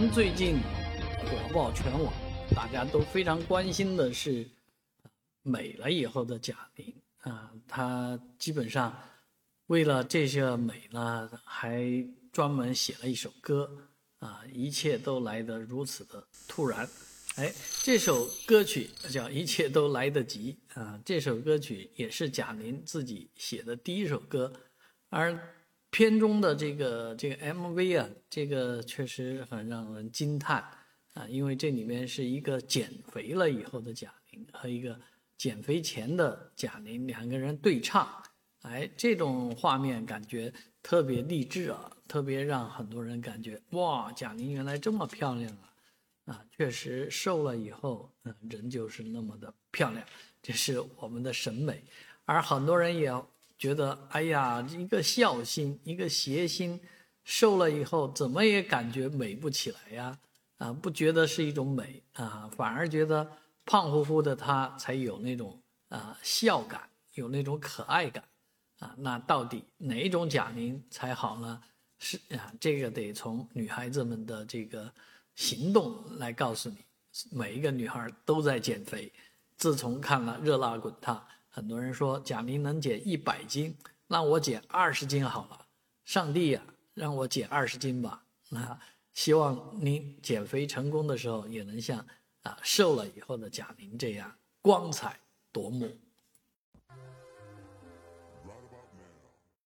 宁最近火爆全网，大家都非常关心的是美了以后的贾玲啊，她基本上为了这些美呢，还专门写了一首歌啊，一切都来得如此的突然。哎，这首歌曲叫《一切都来得及》啊，这首歌曲也是贾玲自己写的第一首歌，而。片中的这个这个 MV 啊，这个确实很让人惊叹啊，因为这里面是一个减肥了以后的贾玲和一个减肥前的贾玲两个人对唱，哎，这种画面感觉特别励志啊，特别让很多人感觉哇，贾玲原来这么漂亮啊，啊，确实瘦了以后，嗯，人就是那么的漂亮，这是我们的审美，而很多人也。觉得哎呀，一个孝心，一个邪心，瘦了以后怎么也感觉美不起来呀？啊，不觉得是一种美啊，反而觉得胖乎乎的她才有那种啊孝感，有那种可爱感啊。那到底哪一种贾玲才好呢？是啊，这个得从女孩子们的这个行动来告诉你。每一个女孩都在减肥，自从看了《热辣滚烫》。很多人说贾玲能减一百斤，那我减二十斤好了。上帝呀，让我减二十斤吧。那希望您减肥成功的时候，也能像啊瘦了以后的贾玲这样光彩夺目。